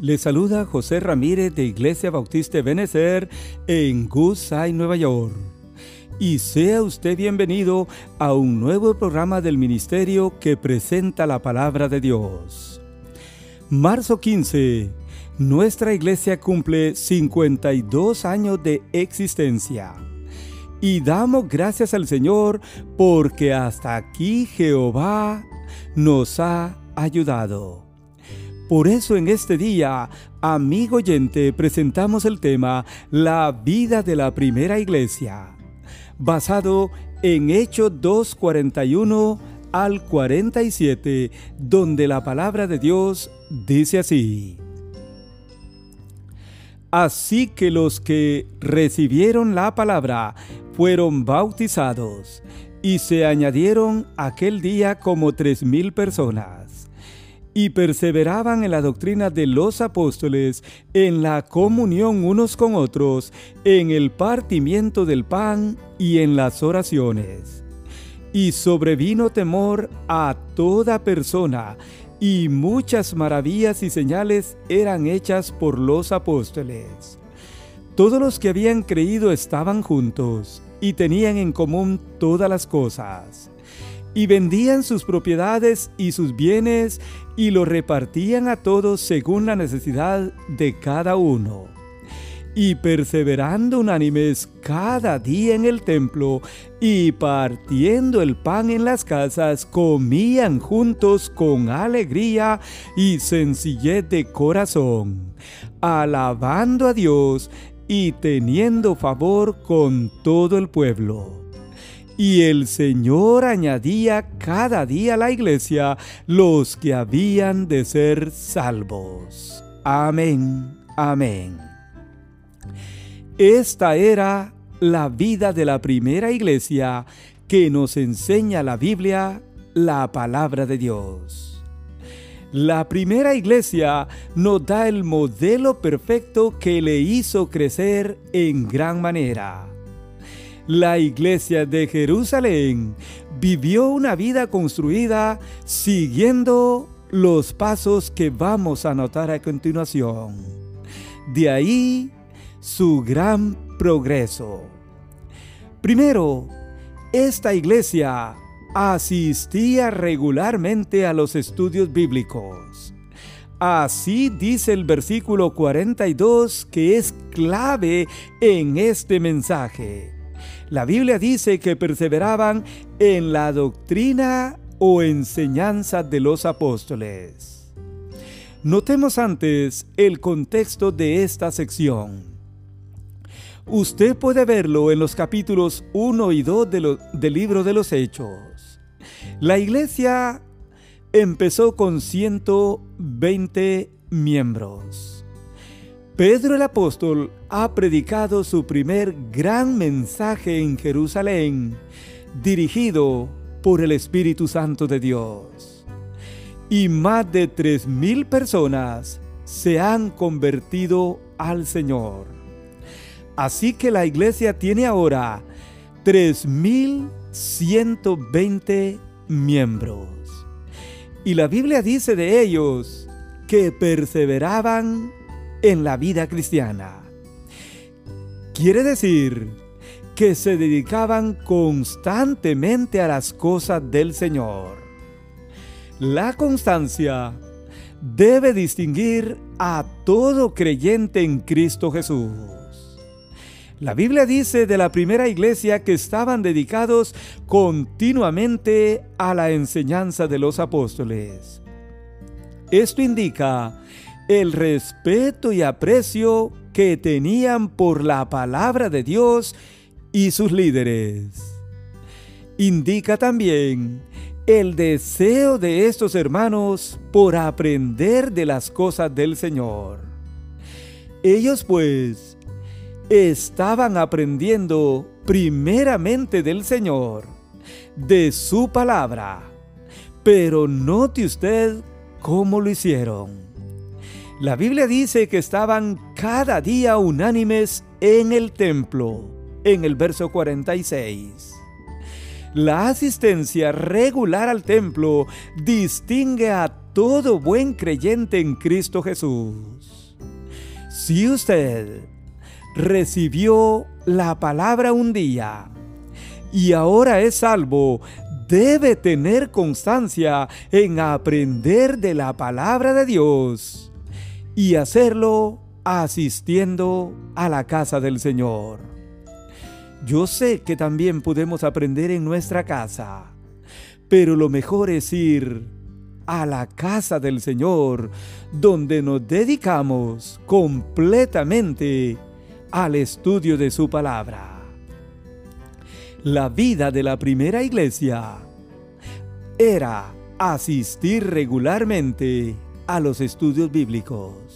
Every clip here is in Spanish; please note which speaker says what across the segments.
Speaker 1: Le saluda José Ramírez de Iglesia Bautista Benecer en Goodside, Nueva York. Y sea usted bienvenido a un nuevo programa del ministerio que presenta la palabra de Dios. Marzo 15. Nuestra iglesia cumple 52 años de existencia. Y damos gracias al Señor porque hasta aquí Jehová nos ha ayudado. Por eso en este día, amigo oyente, presentamos el tema La vida de la primera iglesia, basado en Hechos 2.41 al 47, donde la palabra de Dios dice así. Así que los que recibieron la palabra fueron bautizados, y se añadieron aquel día como tres mil personas y perseveraban en la doctrina de los apóstoles, en la comunión unos con otros, en el partimiento del pan y en las oraciones. Y sobrevino temor a toda persona, y muchas maravillas y señales eran hechas por los apóstoles. Todos los que habían creído estaban juntos y tenían en común todas las cosas y vendían sus propiedades y sus bienes y los repartían a todos según la necesidad de cada uno. Y perseverando unánimes cada día en el templo y partiendo el pan en las casas, comían juntos con alegría y sencillez de corazón, alabando a Dios y teniendo favor con todo el pueblo. Y el Señor añadía cada día a la iglesia los que habían de ser salvos. Amén, amén. Esta era la vida de la primera iglesia que nos enseña la Biblia, la palabra de Dios. La primera iglesia nos da el modelo perfecto que le hizo crecer en gran manera la iglesia de Jerusalén vivió una vida construida siguiendo los pasos que vamos a notar a continuación. De ahí su gran progreso. Primero, esta iglesia asistía regularmente a los estudios bíblicos. Así dice el versículo 42 que es clave en este mensaje. La Biblia dice que perseveraban en la doctrina o enseñanza de los apóstoles. Notemos antes el contexto de esta sección. Usted puede verlo en los capítulos 1 y 2 del libro de los Hechos. La iglesia empezó con 120 miembros. Pedro el apóstol ha predicado su primer gran mensaje en Jerusalén, dirigido por el Espíritu Santo de Dios. Y más de tres mil personas se han convertido al Señor. Así que la iglesia tiene ahora 3.120 miembros. Y la Biblia dice de ellos que perseveraban en la vida cristiana. Quiere decir que se dedicaban constantemente a las cosas del Señor. La constancia debe distinguir a todo creyente en Cristo Jesús. La Biblia dice de la primera iglesia que estaban dedicados continuamente a la enseñanza de los apóstoles. Esto indica el respeto y aprecio que tenían por la palabra de Dios y sus líderes. Indica también el deseo de estos hermanos por aprender de las cosas del Señor. Ellos pues estaban aprendiendo primeramente del Señor, de su palabra. Pero note usted cómo lo hicieron. La Biblia dice que estaban cada día unánimes en el templo, en el verso 46. La asistencia regular al templo distingue a todo buen creyente en Cristo Jesús. Si usted recibió la palabra un día y ahora es salvo, debe tener constancia en aprender de la palabra de Dios y hacerlo asistiendo a la casa del Señor. Yo sé que también podemos aprender en nuestra casa, pero lo mejor es ir a la casa del Señor, donde nos dedicamos completamente al estudio de su palabra. La vida de la primera iglesia era asistir regularmente a los estudios bíblicos.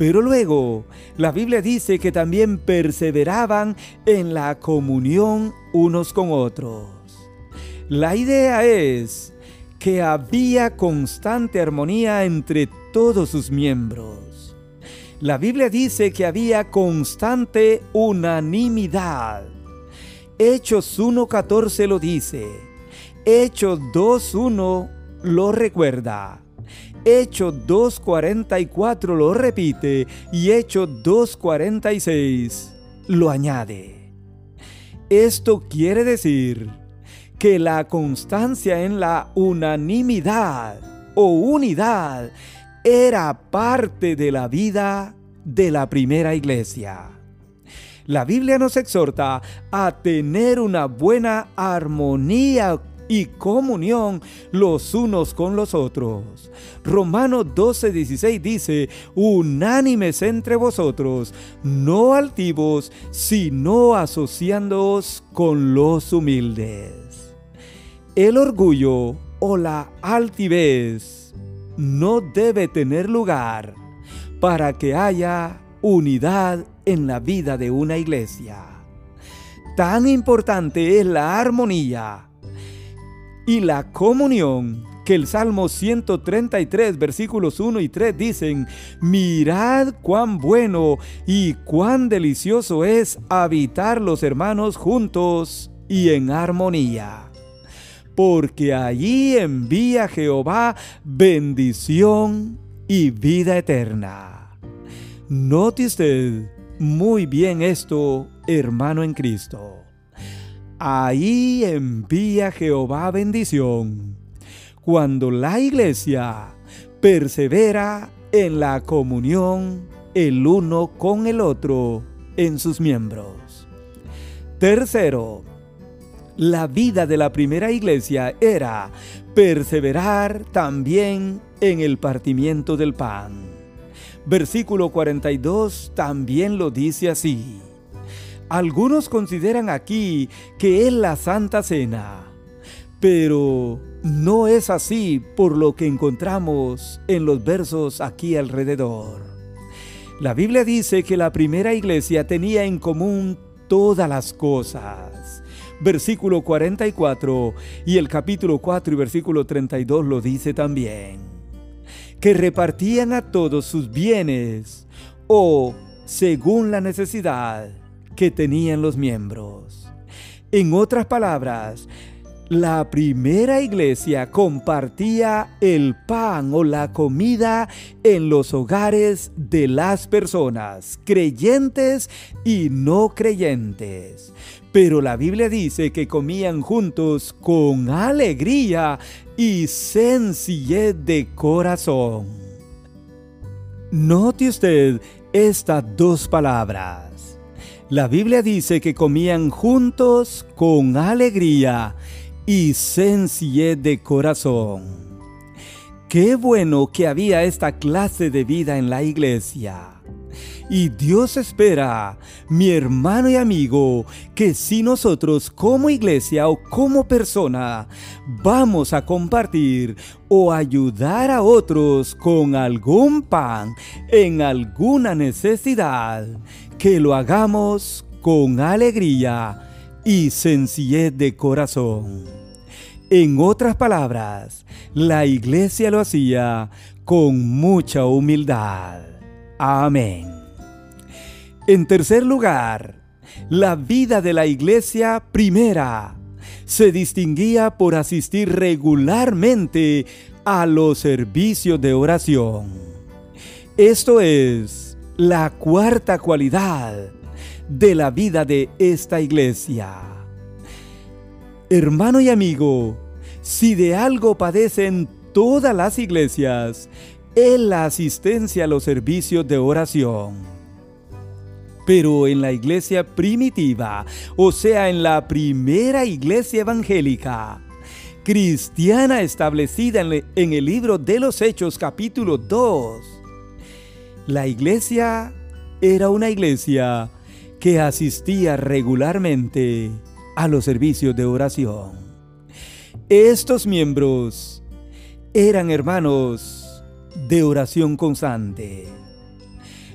Speaker 1: Pero luego la Biblia dice que también perseveraban en la comunión unos con otros. La idea es que había constante armonía entre todos sus miembros. La Biblia dice que había constante unanimidad. Hechos 1.14 lo dice. Hechos 2.1 lo recuerda. Hechos 2.44 lo repite y Hechos 2.46 lo añade. Esto quiere decir que la constancia en la unanimidad o unidad era parte de la vida de la primera iglesia. La Biblia nos exhorta a tener una buena armonía y comunión los unos con los otros. Romanos 12:16 dice, unánimes entre vosotros, no altivos, sino asociándoos con los humildes. El orgullo o la altivez no debe tener lugar para que haya unidad en la vida de una iglesia. Tan importante es la armonía y la comunión que el Salmo 133 versículos 1 y 3 dicen, mirad cuán bueno y cuán delicioso es habitar los hermanos juntos y en armonía. Porque allí envía Jehová bendición y vida eterna. Note usted muy bien esto, hermano en Cristo. Ahí envía Jehová bendición. Cuando la iglesia persevera en la comunión el uno con el otro en sus miembros. Tercero, la vida de la primera iglesia era perseverar también en el partimiento del pan. Versículo 42 también lo dice así. Algunos consideran aquí que es la Santa Cena, pero no es así por lo que encontramos en los versos aquí alrededor. La Biblia dice que la primera iglesia tenía en común todas las cosas. Versículo 44 y el capítulo 4 y versículo 32 lo dice también. Que repartían a todos sus bienes o según la necesidad que tenían los miembros. En otras palabras, la primera iglesia compartía el pan o la comida en los hogares de las personas, creyentes y no creyentes. Pero la Biblia dice que comían juntos con alegría y sencillez de corazón. Note usted estas dos palabras la Biblia dice que comían juntos con alegría y sencillez de corazón. Qué bueno que había esta clase de vida en la iglesia. Y Dios espera, mi hermano y amigo, que si nosotros como iglesia o como persona vamos a compartir o ayudar a otros con algún pan en alguna necesidad, que lo hagamos con alegría y sencillez de corazón. En otras palabras, la iglesia lo hacía con mucha humildad. Amén. En tercer lugar, la vida de la iglesia primera se distinguía por asistir regularmente a los servicios de oración. Esto es, la cuarta cualidad de la vida de esta iglesia. Hermano y amigo, si de algo padecen todas las iglesias, es la asistencia a los servicios de oración. Pero en la iglesia primitiva, o sea, en la primera iglesia evangélica, cristiana establecida en el libro de los Hechos capítulo 2, la iglesia era una iglesia que asistía regularmente a los servicios de oración. Estos miembros eran hermanos de oración constante.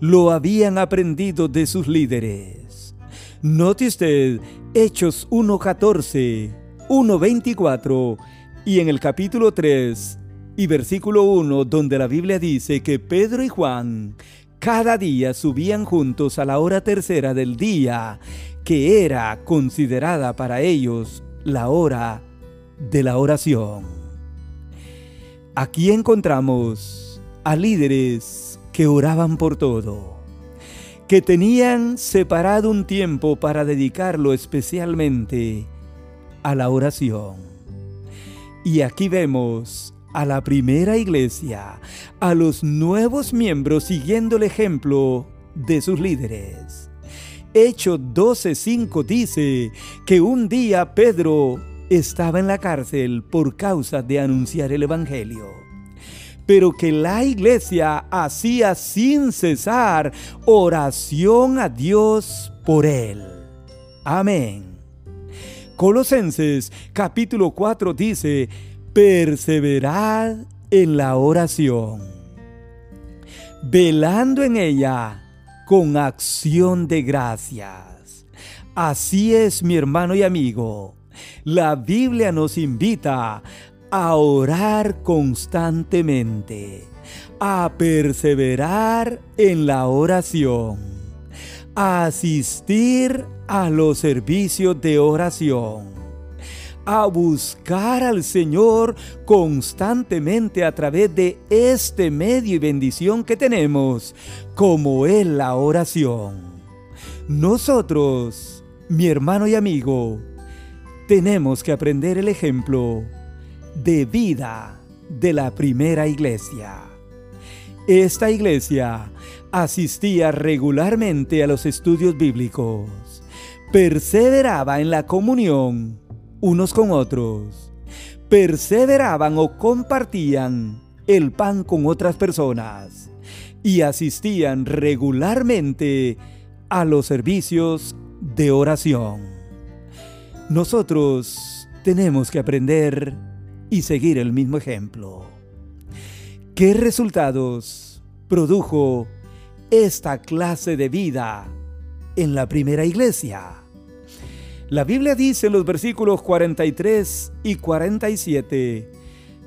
Speaker 1: Lo habían aprendido de sus líderes. Note usted Hechos 1.14, 1.24 y en el capítulo 3 y versículo 1 donde la Biblia dice que Pedro y Juan cada día subían juntos a la hora tercera del día, que era considerada para ellos la hora de la oración. Aquí encontramos a líderes que oraban por todo, que tenían separado un tiempo para dedicarlo especialmente a la oración. Y aquí vemos a la primera iglesia, a los nuevos miembros siguiendo el ejemplo de sus líderes. Hecho 12:5 dice que un día Pedro estaba en la cárcel por causa de anunciar el Evangelio, pero que la iglesia hacía sin cesar oración a Dios por él. Amén. Colosenses capítulo 4 dice, perseverad en la oración, velando en ella con acción de gracias. Así es, mi hermano y amigo. La Biblia nos invita a orar constantemente, a perseverar en la oración, a asistir a los servicios de oración a buscar al Señor constantemente a través de este medio y bendición que tenemos, como es la oración. Nosotros, mi hermano y amigo, tenemos que aprender el ejemplo de vida de la primera iglesia. Esta iglesia asistía regularmente a los estudios bíblicos, perseveraba en la comunión, unos con otros, perseveraban o compartían el pan con otras personas y asistían regularmente a los servicios de oración. Nosotros tenemos que aprender y seguir el mismo ejemplo. ¿Qué resultados produjo esta clase de vida en la primera iglesia? La Biblia dice en los versículos 43 y 47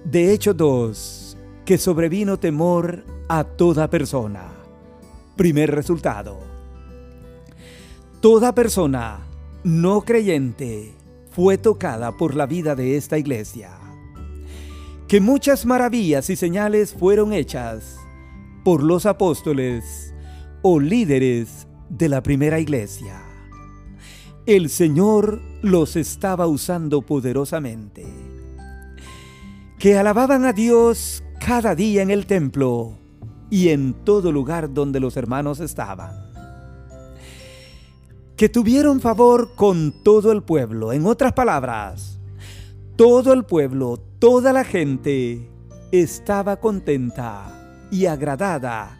Speaker 1: de Hechos 2 que sobrevino temor a toda persona. Primer resultado. Toda persona no creyente fue tocada por la vida de esta iglesia. Que muchas maravillas y señales fueron hechas por los apóstoles o líderes de la primera iglesia el Señor los estaba usando poderosamente. Que alababan a Dios cada día en el templo y en todo lugar donde los hermanos estaban. Que tuvieron favor con todo el pueblo. En otras palabras, todo el pueblo, toda la gente estaba contenta y agradada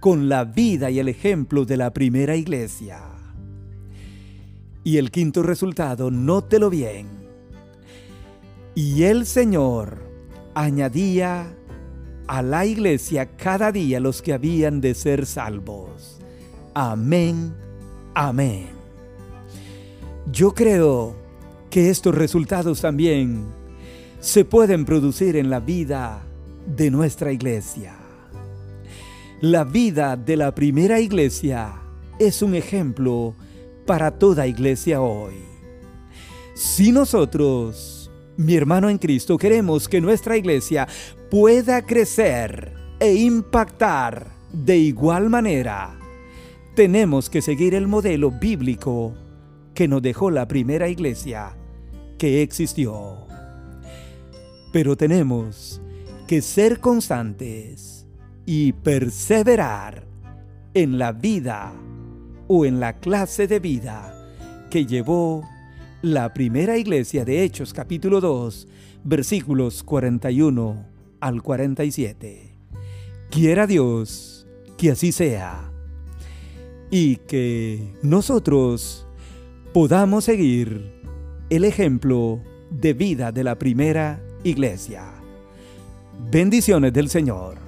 Speaker 1: con la vida y el ejemplo de la primera iglesia. Y el quinto resultado, nótelo bien. Y el Señor añadía a la iglesia cada día los que habían de ser salvos. Amén, amén. Yo creo que estos resultados también se pueden producir en la vida de nuestra iglesia. La vida de la primera iglesia es un ejemplo para toda iglesia hoy. Si nosotros, mi hermano en Cristo, queremos que nuestra iglesia pueda crecer e impactar De igual manera, tenemos que seguir el modelo bíblico que nos dejó la primera iglesia que existió. Pero tenemos que ser constantes y perseverar en la vida o en la clase de vida que llevó la primera iglesia de Hechos capítulo 2 versículos 41 al 47. Quiera Dios que así sea y que nosotros podamos seguir el ejemplo de vida de la primera iglesia. Bendiciones del Señor.